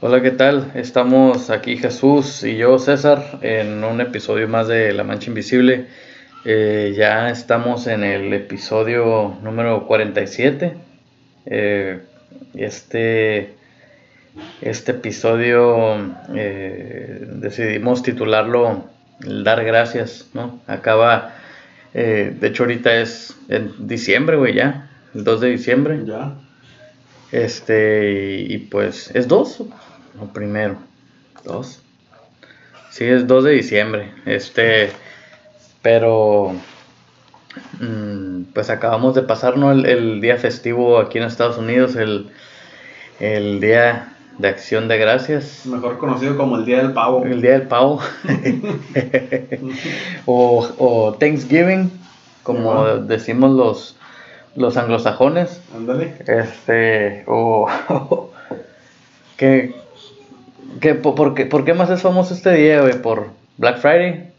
Hola, ¿qué tal? Estamos aquí Jesús y yo, César, en un episodio más de La Mancha Invisible. Eh, ya estamos en el episodio número 47. Eh, este, este episodio eh, decidimos titularlo el Dar Gracias, ¿no? Acaba, de hecho ahorita es en diciembre, güey, ya, el 2 de diciembre. Ya. Este, y, pues, ¿es 2 o primero? ¿Dos? Sí, es 2 de diciembre. Este, pero, mm, pues acabamos de pasar el, día festivo aquí en Estados Unidos, el, el día de acción de gracias. Mejor conocido como el Día del Pavo. El Día del Pavo. o, o, Thanksgiving, como decimos los, los anglosajones. Ándale. Este, o. ¿qué, qué, por, qué, ¿Por qué más es famoso este día, güey? ¿Por Black Friday?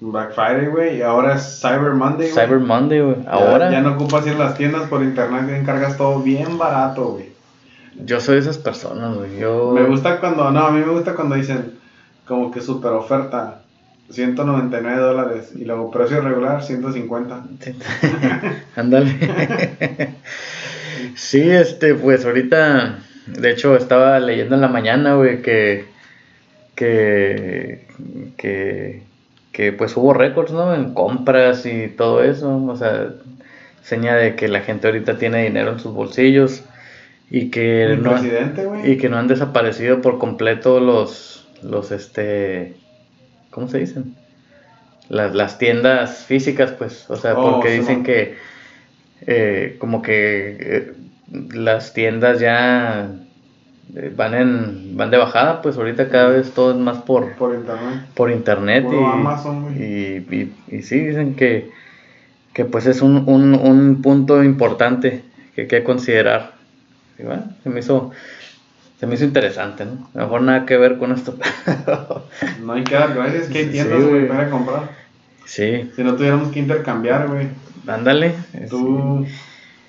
Black Friday, güey, y ahora es Cyber Monday, güey. Cyber Monday, güey. Ahora. Ya, no ocupas ir a las tiendas por internet y encargas todo bien barato, güey. Yo soy de esas personas, güey. Yo... Me gusta cuando, no, a mí me gusta cuando dicen como que super oferta. 199 dólares y luego precio regular 150. Ándale. sí, este, pues ahorita, de hecho estaba leyendo en la mañana, güey, que, que, que, que pues hubo récords, ¿no? En compras y todo eso, o sea, seña de que la gente ahorita tiene dinero en sus bolsillos y que no y que no han desaparecido por completo los los este ¿cómo se dicen? Las, las tiendas físicas, pues, o sea, oh, porque dicen que eh, como que eh, las tiendas ya eh, van en van de bajada, pues ahorita cada vez todo es más por, por internet. Por internet y, Amazon, y, y, y, sí, dicen que, que pues es un, un, un punto importante que hay que considerar. Y bueno, se me hizo se me hizo interesante, ¿no? A lo mejor nada que ver con esto. no hay que dar gracias, que hay tiendas, güey, para comprar. Sí. Si no tuviéramos que intercambiar, güey. Ándale. Tú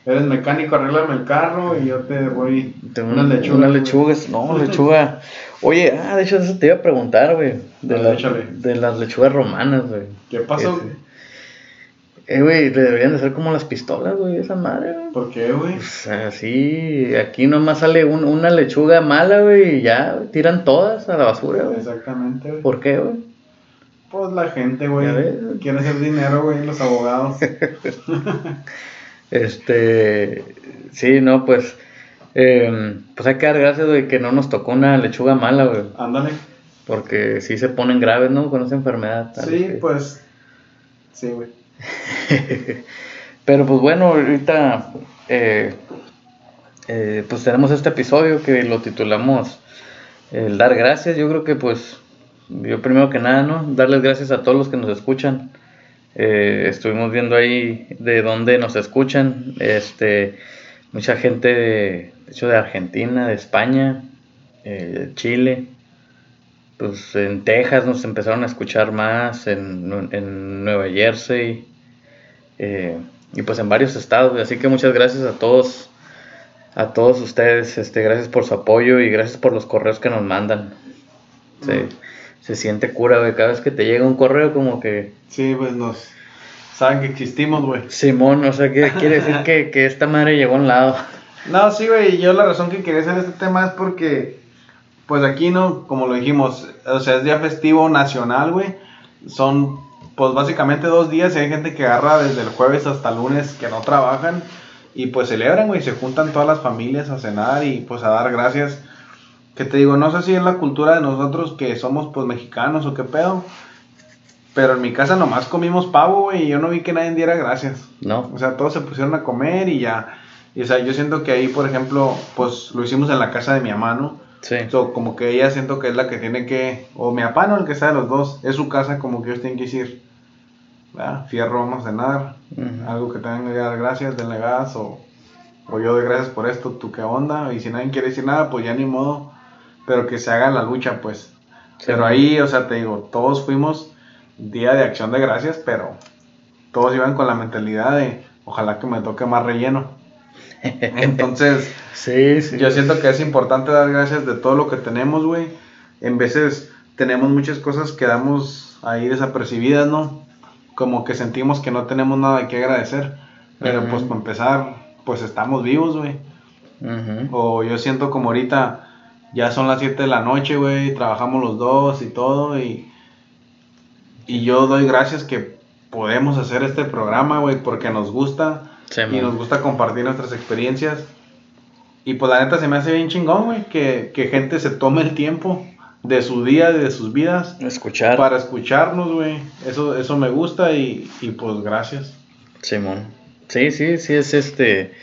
eres mecánico, arréglame el carro y yo te voy Tengo unas lechugas. Unas lechugas, no, lechuga. Oye, ah, de hecho eso te iba a preguntar, güey. De, la, de las lechugas romanas, güey. ¿Qué pasó? Eh, güey, deberían de ser como las pistolas, güey, esa madre, güey. ¿Por qué, güey? Pues así, aquí nomás sale una lechuga mala, güey, y ya tiran todas a la basura, güey. Exactamente, güey. ¿Por qué, güey? Pues la gente, güey, quiere hacer dinero, güey, los abogados. este, sí, no, pues, eh, pues hay que dar gracias, güey, que no nos tocó una lechuga mala, güey. Ándale. Porque sí se ponen graves, ¿no? Con esa enfermedad. Sí, pues, sí, güey. Pero pues bueno, ahorita eh, eh, pues tenemos este episodio que lo titulamos El dar gracias. Yo creo que pues yo primero que nada, ¿no? Darles gracias a todos los que nos escuchan. Eh, estuvimos viendo ahí de dónde nos escuchan. Este, mucha gente, de, hecho, de Argentina, de España, de Chile. Pues en Texas nos empezaron a escuchar más, en, en Nueva Jersey, eh, y pues en varios estados. Así que muchas gracias a todos, a todos ustedes. Este, gracias por su apoyo y gracias por los correos que nos mandan. Se, se siente cura, güey. Cada vez que te llega un correo, como que. Sí, pues nos. Saben que existimos, güey. Simón, o sea, que quiere decir que, que esta madre llegó a un lado. No, sí, güey. Yo la razón que quería hacer este tema es porque. Pues aquí, ¿no? Como lo dijimos, o sea, es día festivo nacional, güey. Son pues básicamente dos días y hay gente que agarra desde el jueves hasta el lunes que no trabajan y pues celebran, güey, se juntan todas las familias a cenar y pues a dar gracias. Que te digo, no sé si es la cultura de nosotros que somos pues mexicanos o qué pedo, pero en mi casa nomás comimos pavo, güey, y yo no vi que nadie diera gracias. No. O sea, todos se pusieron a comer y ya. Y o sea, yo siento que ahí, por ejemplo, pues lo hicimos en la casa de mi mamá, ¿no? Sí. como que ella siento que es la que tiene que, o mi papá, no, el que sea de los dos, es su casa, como que ellos tienen que decir, fierro, vamos a cenar, algo que tengan que dar gracias, denle gas, o, o yo de gracias por esto, tú qué onda, y si nadie quiere decir nada, pues ya ni modo, pero que se haga la lucha, pues. Pero ahí, o sea, te digo, todos fuimos día de acción de gracias, pero todos iban con la mentalidad de, ojalá que me toque más relleno. Entonces, sí, sí. yo siento que es importante dar gracias de todo lo que tenemos, güey. En veces tenemos muchas cosas que damos ahí desapercibidas, ¿no? Como que sentimos que no tenemos nada que agradecer. Pero pues para empezar, pues estamos vivos, güey. O yo siento como ahorita ya son las 7 de la noche, güey, trabajamos los dos y todo y y yo doy gracias que podemos hacer este programa, güey, porque nos gusta Sí, y nos gusta compartir nuestras experiencias. Y pues la neta se me hace bien chingón, güey, que, que gente se tome el tiempo de su día, de sus vidas, Escuchar. para escucharnos, güey. Eso, eso me gusta y, y pues gracias. Simón. Sí, sí, sí, es este.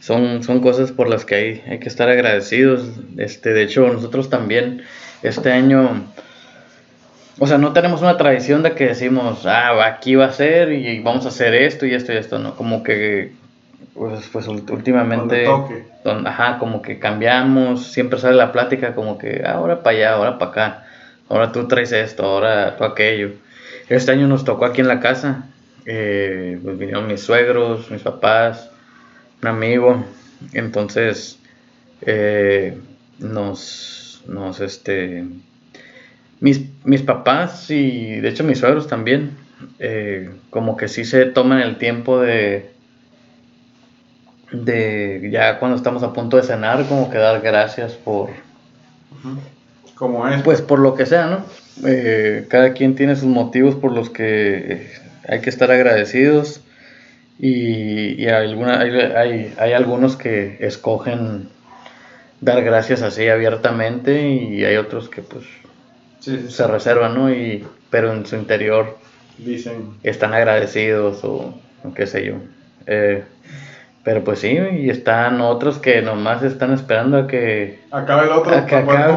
Son, son cosas por las que hay, hay que estar agradecidos. Este, de hecho, nosotros también, este año. O sea, no tenemos una tradición de que decimos, ah, aquí va a ser y vamos a hacer esto y esto y esto, ¿no? Como que, pues, pues últimamente. Donde toque. don- ajá, como que cambiamos, siempre sale la plática como que "Ah, ahora para allá, ahora para acá, ahora tú traes esto, ahora tú aquello. Este año nos tocó aquí en la casa, eh, pues vinieron mis suegros, mis papás, amigo, entonces eh, nos, nos, este, mis, mis papás y de hecho mis suegros también, eh, como que sí se toman el tiempo de, de ya cuando estamos a punto de cenar, como que dar gracias por, Como es. pues por lo que sea, ¿no? Eh, cada quien tiene sus motivos por los que hay que estar agradecidos y, y alguna, hay, hay, hay algunos que escogen dar gracias así abiertamente y hay otros que pues Sí, sí, sí. se reservan, ¿no? Y, pero en su interior Dicen. están agradecidos o, o qué sé yo. Eh, pero pues sí, y están otros que nomás están esperando a que Acaba el otro a que acabe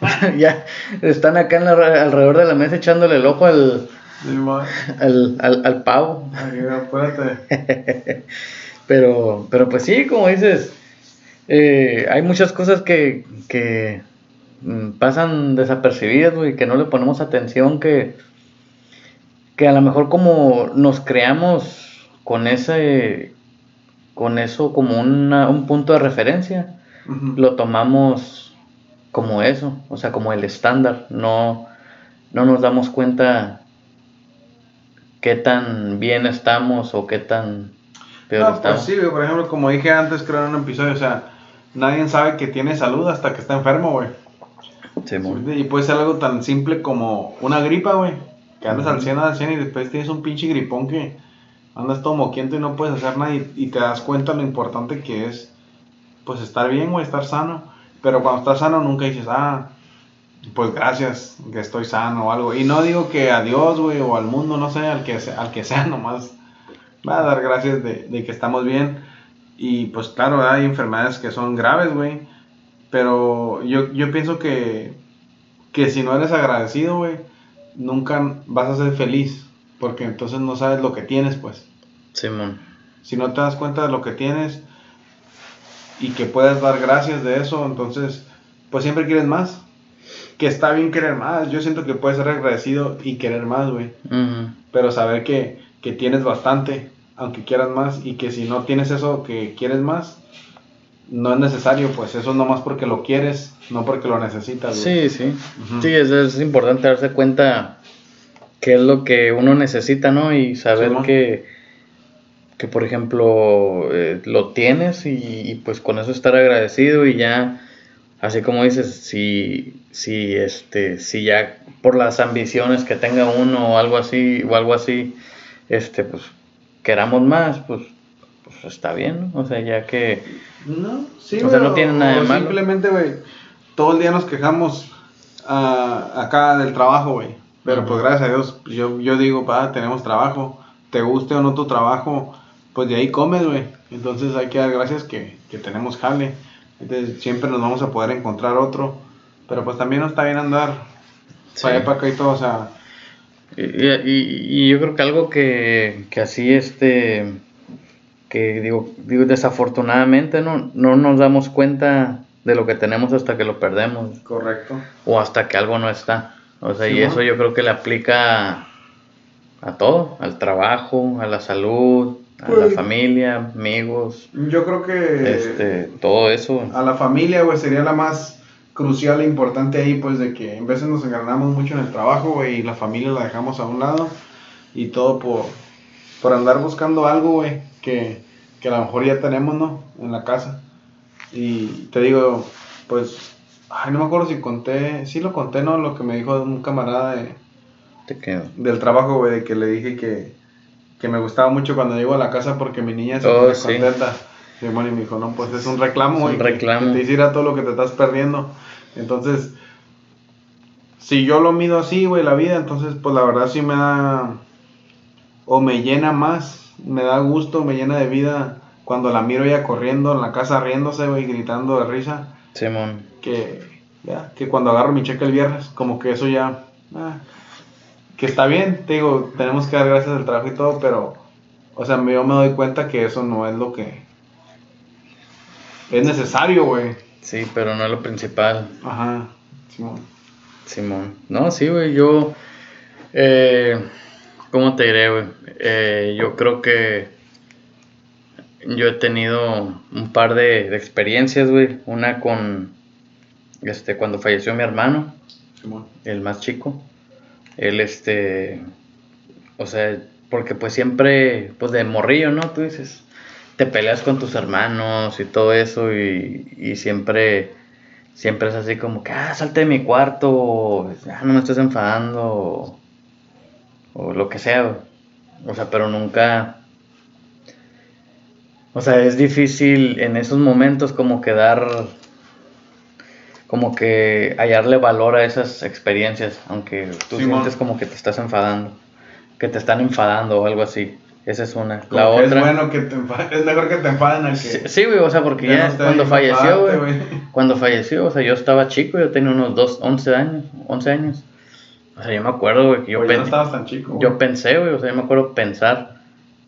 pa- ya están acá en la- alrededor de la mesa echándole el ojo al, Sí, al, al, al pavo. Pero, pero pues sí, como dices, eh, hay muchas cosas que, que mm, pasan desapercibidas, güey, que no le ponemos atención, que, que a lo mejor como nos creamos con ese, con eso como una- un punto de referencia, lo tomamos como eso, o sea, como el estándar, no, no nos damos cuenta qué tan bien estamos o qué tan peor No, pues estamos. sí, güey, por ejemplo, como dije antes, creo en un episodio, o sea, nadie sabe que tiene salud hasta que está enfermo, güey. Simón. Y puede ser algo tan simple como una gripa, güey. Que andas al 100 al 100 y después tienes un pinche gripón que andas todo moquiento y no puedes hacer nada y, y te das cuenta lo importante que es, pues, estar bien, güey, estar sano. Pero cuando estás sano nunca dices, ah, pues gracias, que estoy sano o algo. Y no digo que a Dios, güey, o al mundo, no sé, al que sea, al que sea nomás, va a dar gracias de, de que estamos bien. Y pues claro, hay enfermedades que son graves, güey. Pero yo, yo pienso que, que si no eres agradecido, güey, nunca vas a ser feliz. Porque entonces no sabes lo que tienes, pues. Simón. Si no te das cuenta de lo que tienes y que puedes dar gracias de eso, entonces, pues siempre quieres más. Que está bien querer más. Yo siento que puedes ser agradecido y querer más, güey. Ujú. Pero saber que, que tienes bastante, aunque quieras más, y que si no tienes eso que quieres más, no es necesario, pues eso es nomás porque lo quieres, no porque lo necesitas. güey. Sí, sí. Sí, es, es importante darse cuenta qué es lo que uno necesita, ¿no? Y saber que, que, por ejemplo, eh, lo tienes y, y, pues con eso estar agradecido y ya, así como dices, si, si, este, si ya por las ambiciones que tenga uno o algo así, o algo así, este, pues queramos más, pues, pues está bien, ¿no? O sea, ya que... No, sí, O sea, no tiene nada de malo. Simplemente, güey, todo el día nos quejamos ah, acá del trabajo, güey. Pero pues gracias a Dios, yo, yo digo, pa, tenemos trabajo. Te guste o no tu trabajo, pues de ahí comes, güey. Entonces hay que dar gracias que, que tenemos jale. Entonces siempre nos vamos a poder encontrar otro. Pero pues también no está bien andar Sí. para allá para acá y todo, o sea, Y, y- y yo creo que algo que, que así, este, que digo, digo, desafortunadamente no, no nos damos cuenta de lo que tenemos hasta que lo perdemos correcto. o hasta que algo no está. O sea, y eso yo creo que le aplica a todo, al trabajo, a la salud, a la familia, amigos. Yo creo que. Este, todo eso. A la familia, güey, sería la más crucial e importante ahí, pues, de que en veces nos enganamos mucho en el trabajo, güey, y la familia la dejamos a un lado. Y todo por, por andar buscando algo, güey, que, que a lo mejor ya tenemos, ¿no? En la casa. Y te digo, pues, ay, no me acuerdo si conté, sí lo conté, ¿no? Lo que me dijo un camarada de, ¿Te quedo? del trabajo, güey, de que le dije que, que me gustaba mucho cuando llego a la casa porque mi niña se Oh, pone sí. contenta. Bueno, y me dijo, no, pues es un reclamo, Es un reclamo. Que te hiciera todo lo que te estás perdiendo. Entonces, si yo lo mido así, güey, la vida, entonces, pues la verdad sí me da, o me llena más, me da gusto, me llena de vida cuando la miro ella corriendo en la casa, riéndose, güey, gritando de risa Simón. que, ya, que cuando agarro mi cheque el viernes, como que eso ya, ah, que está bien, te digo, tenemos que dar gracias al trabajo y todo, pero, o sea, yo me doy cuenta que eso no es lo que es necesario, güey. Sí, pero no es lo principal. Ajá, Simón. Simón. No, sí, güey, yo... Eh, ¿Cómo te diré, güey? Eh, yo creo que yo he tenido un par de, de experiencias, güey. Una con, este, cuando falleció mi hermano, Simón. el más chico. Él, este, o sea, porque pues siempre, pues de morrillo, ¿no? Tú dices, te peleas con tus hermanos y todo eso y, y siempre, siempre es así como que, ah, salte de mi cuarto, o, ah, no me estés enfadando, o, o lo que sea. O sea, pero nunca, o sea, es difícil en esos momentos como que dar, como que hallarle valor a esas experiencias, aunque tú sientes como que te estás enfadando, que te están enfadando o algo así. Esa es una. Como La otra. Es bueno que te enfa- es mejor que te enfaden al que. Sí, sí, güey, o sea, porque Ya no cuando falleció, güey, cuando falleció, o sea, yo estaba chico, yo tenía unos dos, 11 años, 11 años. O sea, yo me acuerdo, güey, que yo, ya pen- no estabas tan chico. güey. yo pensé, güey, o sea, yo me acuerdo pensar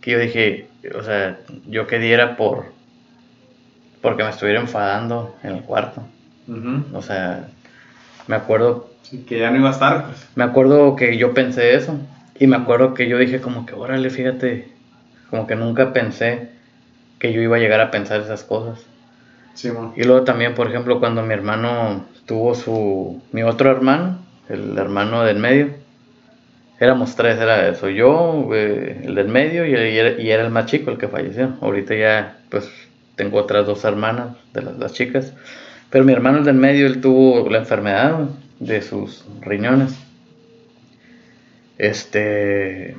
que yo dije, o sea, yo que diera por, porque me estuviera enfadando en el cuarto. O sea, me acuerdo, Sí, que ya no iba a estar, pues. me acuerdo que yo pensé eso. Y me acuerdo que yo dije como que, órale, fíjate, como que nunca pensé que yo iba a llegar a pensar esas cosas. Simón. Y luego también, por ejemplo, cuando mi hermano tuvo su, mi otro hermano, el hermano del medio, éramos tres, era eso, yo, eh, el del medio y, y era, y era el más chico, el que falleció. Ahorita ya, pues, tengo otras dos hermanas, de las, las chicas. Pero mi hermano, el del medio, él tuvo la enfermedad de sus riñones. Este,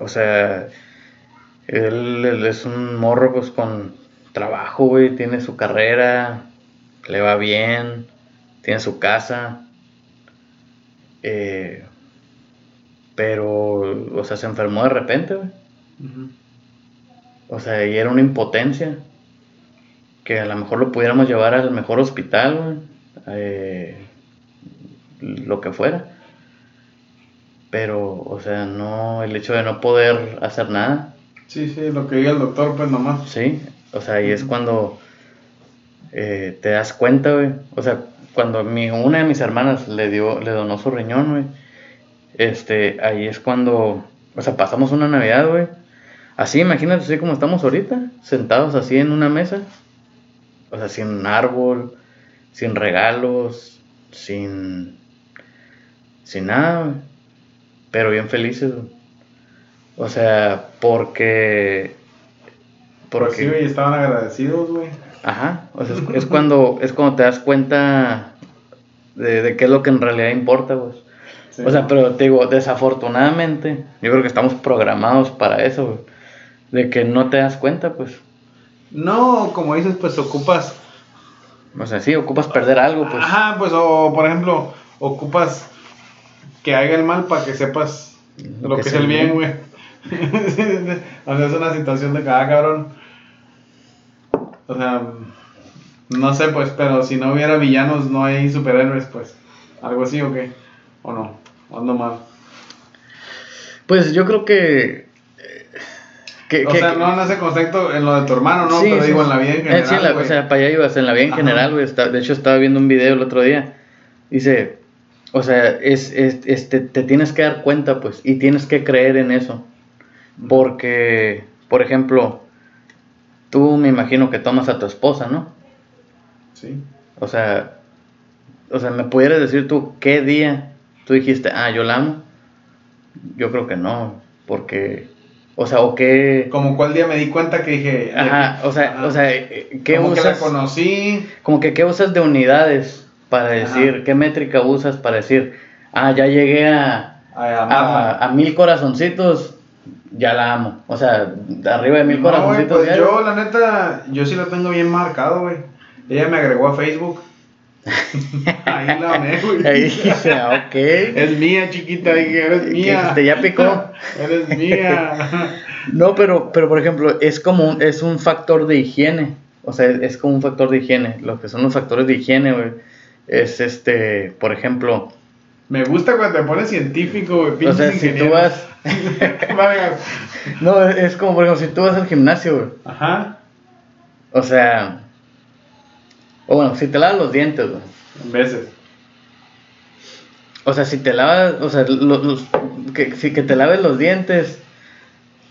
o sea, él, él es un morro, pues, con trabajo, güey, tiene su carrera, le va bien, tiene su casa. eh, pero, o sea, se enfermó de repente, güey. O sea, y era una impotencia. Que a lo mejor lo pudiéramos llevar al mejor hospital, güey, eh, lo que fuera. Pero, o sea, no, el hecho de no poder hacer nada, Sí, sí, lo que diga el doctor, pues nomás. Sí, o sea, ahí es cuando eh, te das cuenta, güey. O sea, cuando mi, una de mis hermanas le dio, le donó su riñón, güey. Este, ahí es cuando, o sea, pasamos una Navidad, güey. Así, imagínate, así como estamos ahorita, sentados así en una mesa. O sea, sin árbol, sin regalos, sin, sin nada, güey. Pero bien felices, güey. O sea, porque... Porque sí, güey, estaban agradecidos, güey. Ajá, o sea, es, es cuando es cuando te das cuenta de, de qué es lo que en realidad importa, pues. Sí. O sea, pero te digo, desafortunadamente, yo creo que estamos programados para eso, güey. De que no te das cuenta, pues. No, como dices, pues ocupas. O sea, sí, ocupas perder algo, pues. Ajá, pues, o por ejemplo, ocupas que haga el mal para que sepas lo, que, es el bien, güey. o sea, es una situación de cada cabrón. O sea, no sé, pues, pero si no hubiera villanos, no hay superhéroes, pues. Algo así, ¿o qué? ¿O no? ¿O ando mal? Pues yo creo que. eh, que- O que- sea, no en ese concepto, en lo de tu hermano, ¿no? Sí, pero sí. digo, en la vida en Eh, general, sí, la- güey. o sea, para allá ibas, en la vida en Ajá. general, güey. De hecho, estaba viendo un video el otro día. Dice, o sea, es, es, este, te tienes que dar cuenta, pues, y tienes que creer en eso. Porque, por ejemplo, tú me imagino que tomas a tu esposa, ¿no? Sí. O sea, o sea, ¿me pudieras decir tú qué día tú dijiste, ah, yo la amo? Yo creo que no, porque, o sea, o qué... Como cuál día me di cuenta que dije... Ajá, o sea, Ajá. o sea, ¿qué como que la usas? conocí. Como que qué usas de unidades para Ajá. decir, qué métrica usas para decir, ah, ya llegué a, A, a, mil corazoncitos, ya la amo. O sea, arriba de mil No, corazoncitos pues diarios. yo, la neta, yo sí lo tengo bien marcado, güey. Ella me agregó a Facebook. Ahí la amé, güey. Ahí dice, ah, ok. Es mía, chiquita, eres mía. dijiste, "Ya picó". eres mía. No, pero, pero por ejemplo, es como un, es un factor de higiene. O sea, es como un factor de higiene. Lo que son los factores de higiene, güey. Es este, por ejemplo, Me gusta cuando te pones científico, güey. o sea, si tú vas. No, es como, por ejemplo, si tú vas al gimnasio, güey. Ajá. O sea. O bueno, si te lavas los dientes, güey. En veces. O sea, si te lavas, o sea, lo- los- que, si que te laves los dientes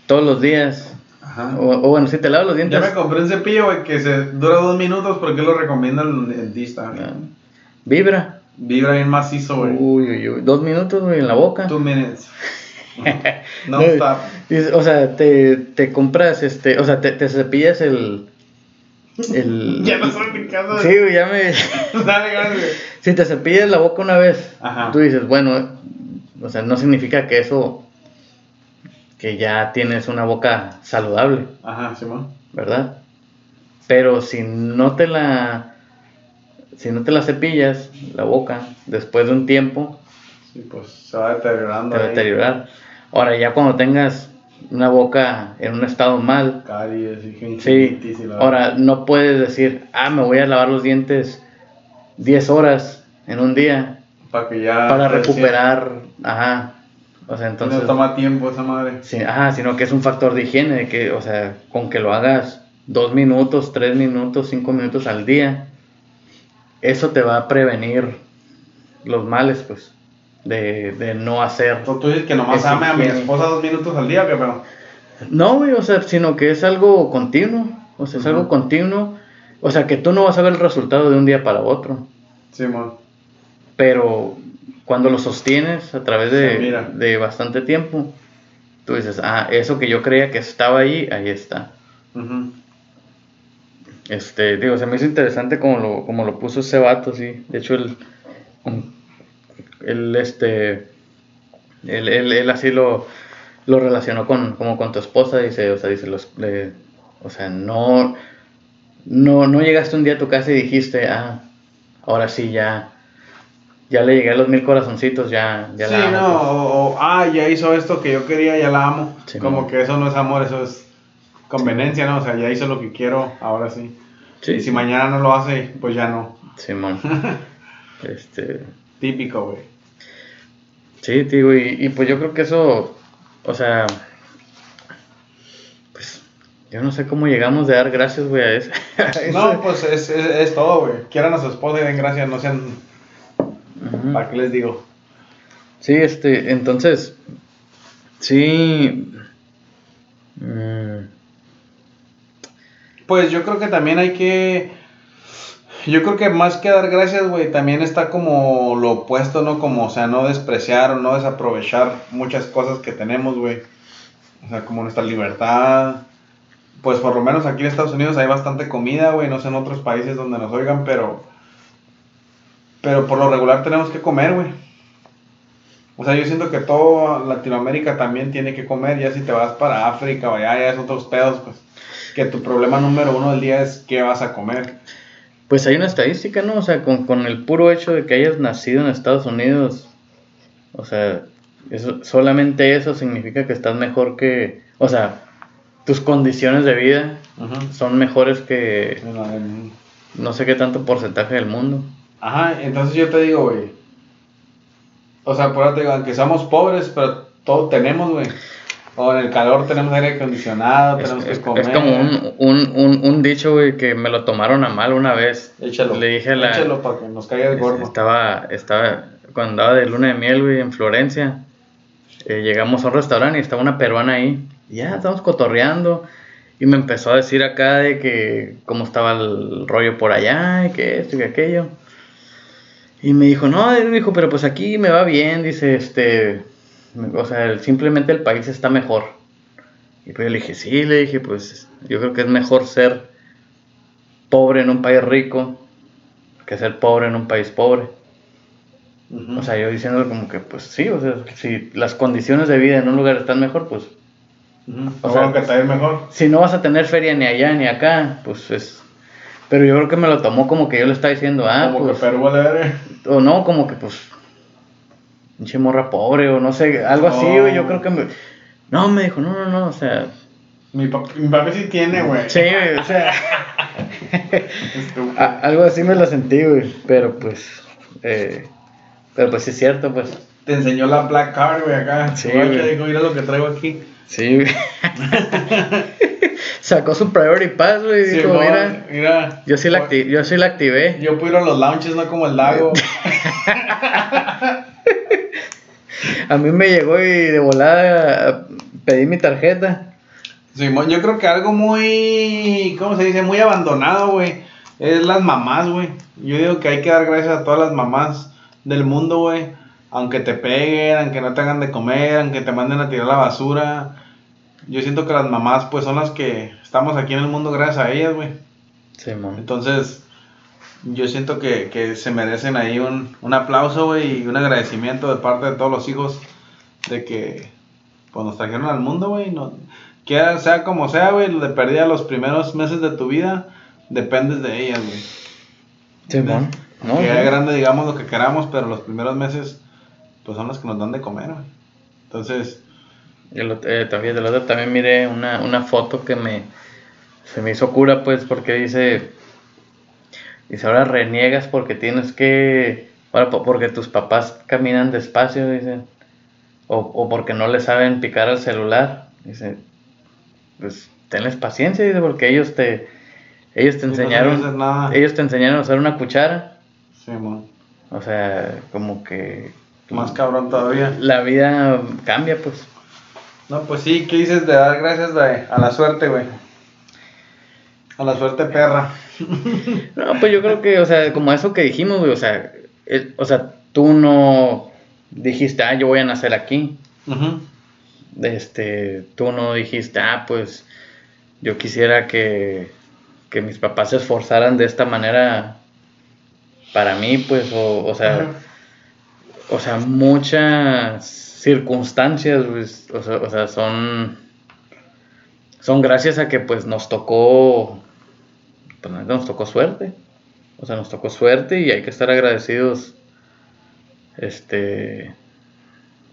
todos los días. Ajá. O, o bueno, si te lavas los Ya dientes. me compré un cepillo, güey, que se dura dos minutos porque lo recomienda el dentista. güey. Vibra. Vibra bien macizo, güey. Uy, uy, uy. Dos minutos, güey, en la boca. Two minutes. No No, stop. O sea, te, te compras, este, o sea, te, te cepillas el... el Ya no soy mi casa. Sí, güey, ya me... Dale, güey. Si te cepillas la boca una vez, Ajá. tú dices, bueno, o sea, no significa que eso, que ya tienes una boca saludable, Ajá, Simón. ¿verdad? Pero si no te la, si no te la cepillas la boca después de un tiempo, Sí, pues se va deteriorando. te va a deteriorar. Ahora ya cuando tengas una boca en un estado mal, Caries y sí, ahora no puedes decir, ah, me voy a lavar los dientes 10 horas en un día Para que ya. para recuperar, ajá, o sea, entonces, No toma tiempo esa madre. sí, ajá, sino que es un factor de higiene, que, o sea, con que lo hagas dos minutos, tres minutos, cinco minutos al día, eso te va a prevenir los males, pues, de, de no hacer. Entonces tú dices que nomás ame a mi esposa dos minutos al día, ¿o qué pedo? No, güey, o sea, sino que es algo continuo, o sea, es algo continuo, o sea, que tú no vas a ver el resultado de un día para otro. Simón. pero cuando lo sostienes a través de, de bastante tiempo, tú dices, ah, eso que yo creía que estaba ahí, ahí está. Ujú. Este, digo, se me hizo interesante como lo, como lo puso ese vato, sí. De hecho, él, él este, él, él, él así lo, lo relacionó con, como con tu esposa, dice, o sea, dice, los, le- o sea, no, no, no llegaste un día a tu casa y dijiste, ah, ahora sí, ya, ya le llegué a los mil corazoncitos, ya, ya sí, la amo, no, pues". o, o, ah, ya hizo esto que yo quería, ya la amo. Sí, Como man. que eso no es amor, eso es conveniencia, ¿no? O sea, ya hizo lo que quiero, ahora sí. Sí, y si mañana no lo hace, pues ya no. Simón. este, Típico, güey. Sí, digo, y, y pues yo creo que eso, o sea, pues yo no sé cómo llegamos de dar gracias, güey, a eso. No, pues es, es, es todo, güey. Quieran a su esposa y den gracias, no sean. ¿Para qué les digo? Sí, este, entonces, sí. mm, Pues yo creo que también hay que. Yo creo que más que dar gracias, güey, también está como lo opuesto, ¿no? Como, o sea, no despreciar o no desaprovechar muchas cosas que tenemos, güey. O sea, como nuestra libertad. Pues por lo menos aquí en Estados Unidos hay bastante comida, güey. No sé en otros países donde nos oigan, pero. Pero por lo regular tenemos que comer, güey. O sea, yo siento que toda Latinoamérica también tiene que comer. Ya si te vas para África o ya es otros pedos, pues. Que tu problema número uno del día es qué vas a comer. Pues hay una estadística, ¿no? O sea, con, con el puro hecho de que hayas nacido en Estados Unidos, o sea, eso, solamente eso significa que estás mejor que, o sea, tus condiciones de vida son mejores que no sé qué tanto porcentaje del mundo. Ajá, entonces yo te digo, güey. O sea, por eso te digo, aunque somos pobres, pero todo tenemos, güey. O en el calor tenemos aire acondicionado, Es, tenemos que comer. es como un, un, un, un dicho, güey, que me lo tomaron a mal una vez. Échalo. Le dije la... Échalo para que nos caiga el gordo. Estaba, estaba, cuando andaba de luna de miel, güey, en Florencia, eh, llegamos a un restaurante y estaba una peruana ahí. Y ya, estamos cotorreando. Y me empezó a decir acá de que cómo estaba el rollo por allá, y que esto y que aquello. Y me dijo, no, dijo, pero pues aquí me va bien, dice, este, o sea, simplemente el país está mejor. Y pues yo le dije, sí, le dije, pues yo creo que es mejor ser pobre en un país rico que ser pobre en un país pobre. O sea, yo diciendo como que, pues sí, o sea, si las condiciones de vida en un lugar están mejor, pues... O sea, que está mejor. Si no vas a tener feria ni allá ni acá, pues es... Pero yo creo que me lo tomó como que yo le estaba diciendo, ah, como pues... que Perú O no, como que pues... Pinche morra pobre o no sé, algo así, güey, yo creo que me... No, me dijo, no, no, no, o sea... Mi, papá sí tiene, güey. Sí, o sea... algo así me lo sentí, güey, pero pues... Eh, pero pues sí es cierto, pues. Te enseñó la Black Card, güey, acá. Sí, güey. Dijo, mira lo que traigo aquí. Sí, güey. Sacó su Priority Pass, güey. Sí, dijo, mira, mira. Yo sí, la yo sí la activé. Yo puedo ir a los lounges, no como el lago. a mí me llegó y de volada pedí mi tarjeta. Simón, yo creo que algo muy, ¿cómo se dice? Muy abandonado, güey. Es las mamás, güey. Yo digo que hay que dar gracias a todas las mamás del mundo, güey. Aunque te peguen, aunque no te hagan de comer, aunque te manden a tirar la basura. Yo siento que las mamás, pues, son las que estamos aquí en el mundo gracias a ellas, güey. Sí, man. Entonces, yo siento que, que se merecen ahí un, un aplauso, güey, y un agradecimiento de parte de todos los hijos de que, pues, nos trajeron al mundo, güey. No, que sea como sea, güey, de perdida los primeros meses de tu vida, dependes de ellas, güey. Sí, man. No, que ya grande digamos lo que queramos, pero los primeros meses pues son los que nos dan de comer, güey. Entonces... eh, también, también miré una, una foto que me... Se me hizo cura, pues, porque dice... Dice, ahora reniegas porque tienes que... Ahora, porque tus papás caminan despacio, dice. O, o porque no le saben picar al celular. Dice, pues, tenles paciencia, dice, porque ellos te... Ellos te enseñaron... ellos te enseñaron a usar una cuchara Sí, O sea, como que... Más cabrón todavía. La vida cambia, pues. No, pues sí, ¿qué dices de dar gracias a la suerte, güey? A la suerte perra. no, pues yo creo que, o sea, como eso que dijimos, güey, o sea, o sea, tú no dijiste, ah, yo voy a nacer aquí. Este, tú no dijiste, ah, pues yo quisiera que, que mis papás se esforzaran de esta manera para mí, pues, o, sea, o sea, muchas circunstancias, pues, o, sea, son, son gracias a que, pues, nos tocó, pues, nos tocó suerte, o sea, nos tocó suerte y hay que estar agradecidos, este,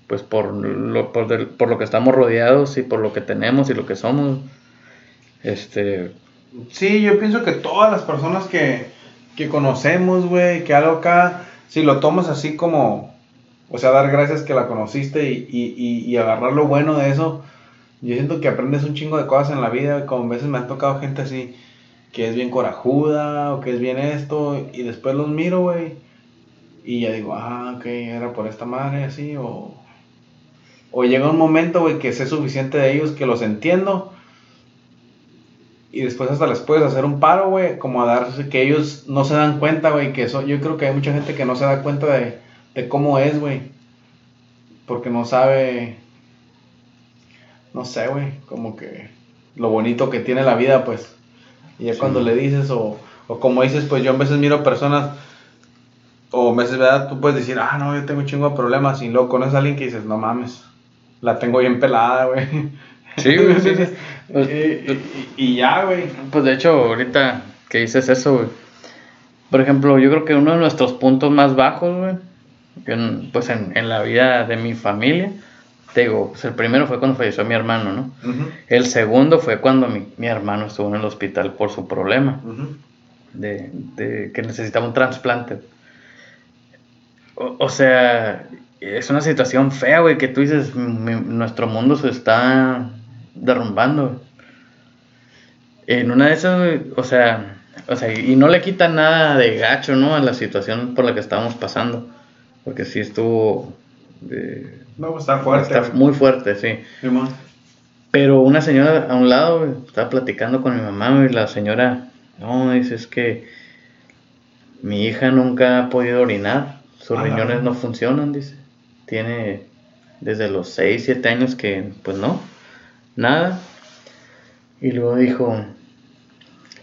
pues, por lo, por, lo que estamos rodeados y por lo que tenemos y lo que somos, este... Sí, yo pienso que todas las personas que, que conocemos, güey, que algo acá, si lo tomas así como, o sea, dar gracias que la conociste y, y, y, agarrar lo bueno de eso, yo siento que aprendes un chingo de cosas en la vida, como veces me ha tocado gente así, que es bien corajuda o que es bien esto, y después los miro, güey, y ya digo, ah, ok, era por esta madre, así, o, o llega un momento, güey, que sé suficiente de ellos, que los entiendo, y después hasta les puedes hacer un paro, güey, como a darse que ellos no se dan cuenta, güey, que eso, yo creo que hay mucha gente que no se da cuenta de, cómo es, güey, porque no sabe, no sé, güey, como que lo bonito que tiene la vida, pues, y ya cuando le dices, o, o como dices, pues yo a veces miro personas, o a veces, ¿verdad? Tú puedes decir, ah, no, yo tengo un chingo de problemas, y luego conoces a alguien que dices, no mames, la tengo bien pelada, güey. Sí, güey, sí, pues, y, ya, güey. Pues de hecho, ahorita que dices eso, güey. Por ejemplo, yo creo que uno de nuestros puntos más bajos, güey, pues en, en, la vida de mi familia, te digo, pues el primero fue cuando falleció mi hermano, ¿no? El segundo fue cuando mi, mi, hermano estuvo en el hospital por su problema, de, de, que necesitaba un trasplante. O, o, sea, es una situación fea, güey, que tú dices, nuestro mundo se está derrumbando. En una de esas, o sea, o sea, y no le quita nada de gacho, ¿no? A la situación por la que estábamos pasando. Porque sí estuvo... no, está fuerte. Está muy fuerte, sí. Pero una señora a un lado, estaba platicando con mi mamá, y la señora, no, dice, es que mi hija nunca ha podido orinar, sus Ah, riñones no funcionan, dice. Tiene desde los 6, 7 años que, pues no, nada. Y luego dijo,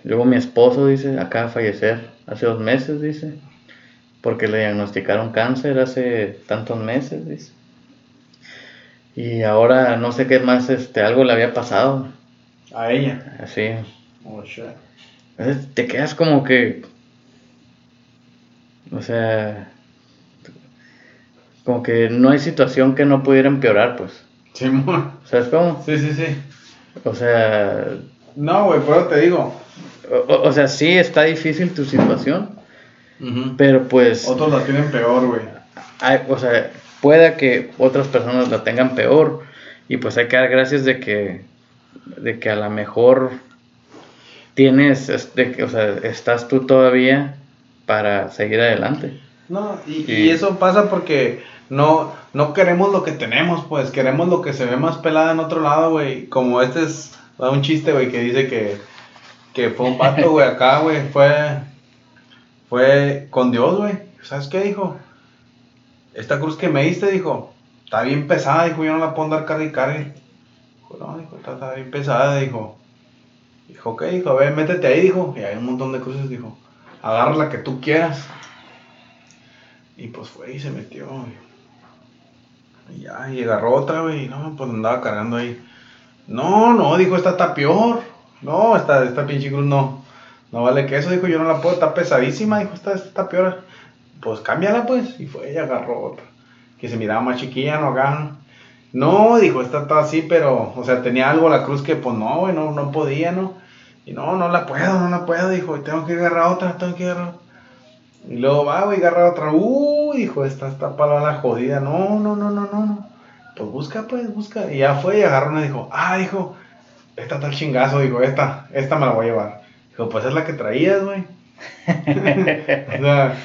luego mi esposo, dice, acaba de fallecer hace dos meses, dice, porque le diagnosticaron cáncer hace tantos meses, dice. Y ahora no sé qué más, este, algo le había pasado, A ella. así. Oh, shit. Entonces, te quedas como que, o sea, como que no hay situación que no pudiera empeorar, pues. Simón. ¿Sabes cómo? Sí, sí, sí. O sea, No, güey, pero te digo. o, o- sea, sí está difícil tu situación, pero pues, Otros la tienen peor, güey. o sea, puede que otras personas la tengan peor y pues hay que dar gracias de que, de que a lo mejor tienes, este, o sea, estás tú todavía para seguir adelante. No, y, eso pasa porque no, no queremos lo que tenemos, pues queremos lo que se ve más pelada en otro lado, güey. Como este es un chiste, güey, que dice que, que fue un pato, güey, acá, güey, fue, fue con Dios, güey. ¿Sabes qué dijo? Esta cruz que me diste, dijo, está bien pesada, dijo, yo no la puedo andar cargue y cargue. Dijo, no, dijo, está, está bien pesada, dijo. Dijo, ok, dijo, a ver, métete ahí, dijo. Y hay un montón de cruces, dijo. Agarra la que tú quieras. Y pues fue y se metió. Y ya, y agarró otra, güey. No, pues andaba cargando ahí. No, no, dijo, esta está peor. No, esta, esta pinche cruz no. No vale que eso, dijo, yo no la puedo, está pesadísima, dijo, esta, esta está peor. Pues cámbiala, pues. Y fue y agarró otra. Que se miraba más chiquilla, no acá. No, dijo, esta está así, pero, o sea, tenía algo la cruz que, pues no, güey, no, no podía, ¿no? Y no, no la puedo, no la puedo, dijo, tengo que agarrar otra, tengo que agarrar. Y luego va, güey, agarra otra. Uy, dijo, esta está para la jodida. No, no, no, no, no, no. Pues busca, pues, busca. Y ya fue y agarró una y dijo, ah, dijo, esta está el chingazo, dijo, esta, esta me la voy a llevar. Dijo, pues es la que traías, güey. o sea,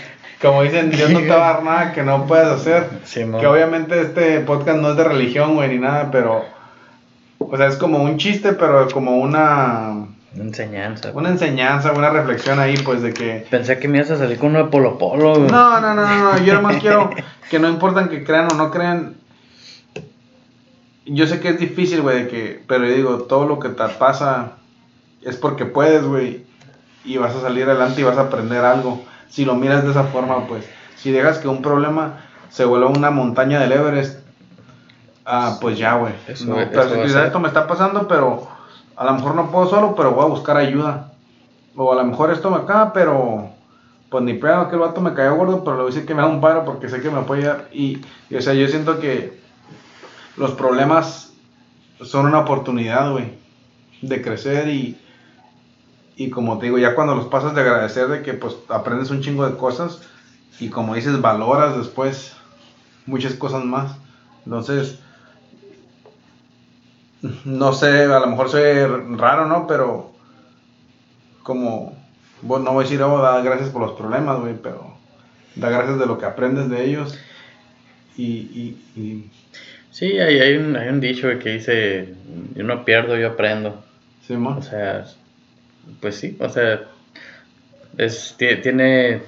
como dicen, Dios no te va a dar nada que no puedas hacer. Simón. Que obviamente este podcast no es de religión, güey, ni nada, pero. O sea, es como un chiste, pero como una. Una enseñanza. Una enseñanza, una reflexión ahí, pues de que. Pensé que me ibas a salir con uno de Polo Polo. güey. No, no, no, no, no, yo nomás quiero que no importan que crean o no crean. Yo sé que es difícil, güey, de que, pero yo digo, todo lo que te pasa es porque puedes, güey, y vas a salir adelante y vas a aprender algo. Si lo miras de esa forma, pues, si dejas que un problema se vuelva una montaña del Everest, ah, pues ya, güey. No, eso pero va a si ser. esto me está pasando, pero a lo mejor no puedo solo, pero voy a buscar ayuda. O a lo mejor esto me acaba, pero pues ni pedo que el vato me cayó gordo, pero le voy a decir que me da un paro porque sé que me puede ayudar. Y, y, o sea, yo siento que los problemas son una oportunidad, güey, de crecer y, y como te digo, ya cuando los pasas de agradecer de que pues aprendes un chingo de cosas y como dices, valoras después muchas cosas más. Entonces, no sé, a lo mejor soy raro, ¿no? Pero como, bueno, no voy a decir, oh, da gracias por los problemas, güey, pero da gracias de lo que aprendes de ellos. Y, y, y Sí, hay, hay, un, hay un dicho que dice, yo no pierdo, yo aprendo. Simón. O sea, pues sí, o sea, es, ti- tiene,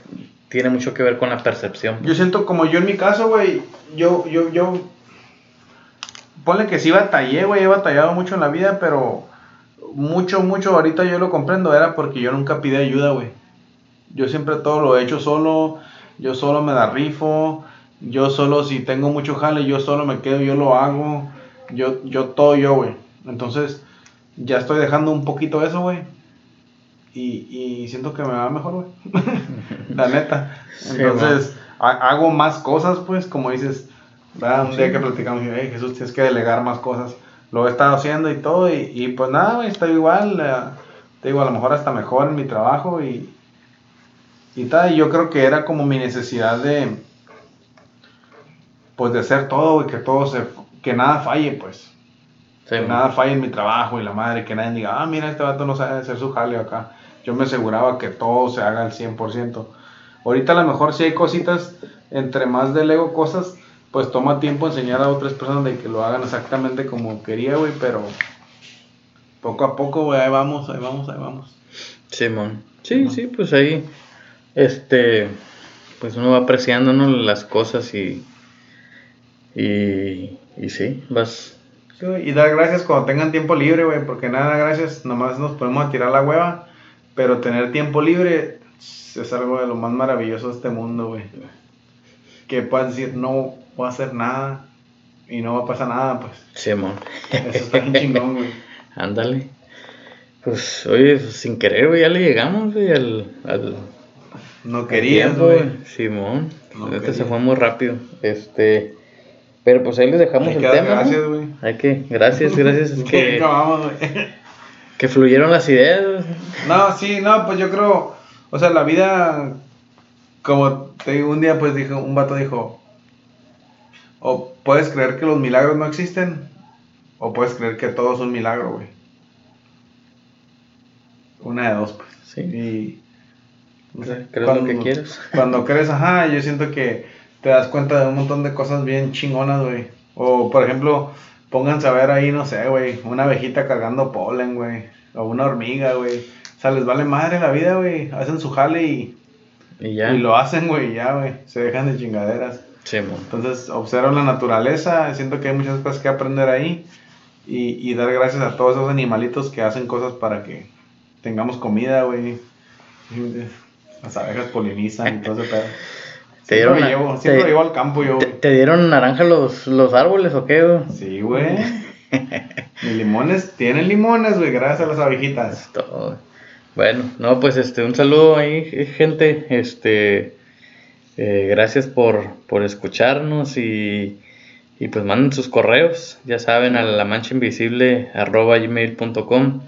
tiene mucho que ver con la percepción. Yo siento como yo en mi caso, güey, yo, yo, yo, ponle que sí batallé, güey, he batallado mucho en la vida, pero mucho, mucho, ahorita yo lo comprendo, era porque yo nunca pide ayuda, güey. Yo siempre todo lo he hecho solo, yo solo me da rifo, yo solo si tengo mucho jale, yo solo me quedo, yo lo hago, yo, yo todo yo, güey. Entonces, ya estoy dejando un poquito eso, güey. Y, y siento que me va mejor, güey. La neta. Entonces, ha- hago más cosas, pues, como dices, ¿verdad? un día que platicamos, hey, Jesús, tienes que delegar más cosas. Lo he estado haciendo y todo, y, y pues nada, güey, estoy igual. eh, te digo, a lo mejor hasta mejor en mi trabajo y, y tal. Y yo creo que era como mi necesidad de, pues, de hacer todo, güey, que todo se, que nada falle, pues Sí, que man. nada falle en mi trabajo y la madre, que nadie diga, ah, mira, este vato no sabe hacer su jale acá. Yo me aseguraba que todo se haga al 100%. Ahorita a lo mejor si hay cositas, entre más delego cosas, pues toma tiempo enseñar a otras personas de que lo hagan exactamente como quería, güey, pero poco a poco, güey, ahí vamos, ahí vamos, ahí vamos. Simón. Sí, sí, pues ahí, este, pues uno va apreciando ¿no? las cosas y, y, y sí, vas... Sí, y dar gracias cuando tengan tiempo libre, güey, porque nada, gracias, nomás nos podemos a tirar la hueva, pero tener tiempo libre es algo de lo más maravilloso de este mundo, güey. Que puedas decir, no voy a hacer nada y no va a pasar nada, pues. Simón. Eso está bien chingón, güey. Ándale. Pues, oye, pues, sin querer, güey, ya le llegamos, güey, al, al, No querías, güey. Simón. No este quería. se fue muy rápido. Este, pero pues ahí les dejamos Hay el tema. ¿no? gracias, güey. Hay que, gracias, gracias, es que, acabamos, güey. Que fluyeron las ideas. No, sí, no, pues yo creo, o sea, la vida, como te digo, un día pues dijo, un vato dijo, o puedes creer que los milagros no existen, o puedes creer que todo es un milagro, güey. Una de dos, pues. Sí. Y, no sé, Crees lo que quieras. Cuando crees, ajá, yo siento que te das cuenta de un montón de cosas bien chingonas, güey. O, por ejemplo, pónganse a ver ahí, no sé, güey, una abejita cargando polen, güey. O una hormiga, güey. O sea, les vale madre la vida, güey. Hacen su jale y, Y ya. y lo hacen, güey, y ya, güey. Se dejan de chingaderas. Simón. Entonces, observan la naturaleza. Siento que hay muchas cosas que aprender ahí. Y, y dar gracias a todos esos animalitos que hacen cosas para que tengamos comida, güey. Las abejas polinizan y todo ese pedo. Te Siempre dieron me la- llevo, siempre te- me llevo al campo yo, ¿Te, te dieron naranja los, los árboles o qué, güey? Sí, güey. Mis limones, tienen limones, güey, gracias a las abejitas. Todo. Bueno, no, pues este, un saludo ahí, gente. Este, eh, gracias por, por escucharnos y, y pues manden sus correos, ya saben, a la mancha invisible arroba gmail.com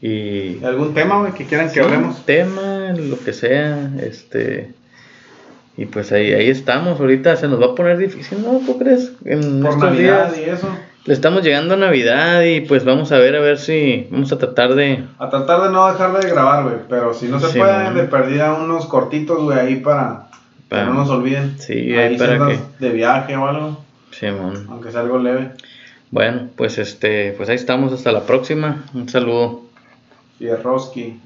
y ¿Algún tema, güey, que quieran que hablemos? tema, lo que sea, este, y pues ahí, ahí estamos. Ahorita se nos va a poner difícil, ¿no? ¿Tú crees? En Por estos Navidad días y eso. le estamos llegando a Navidad y pues vamos a ver a ver si vamos a tratar de A tratar de no dejar de grabar, güey. Pero si no se Sí, puede, man. de perdida unos cortitos, güey, ahí para que Para- no nos olviden. Sí, ahí para si andas que- De viaje o algo, Simón. aunque sea algo leve. Bueno, pues este, pues ahí estamos hasta la próxima. Un saludo. Fierroski.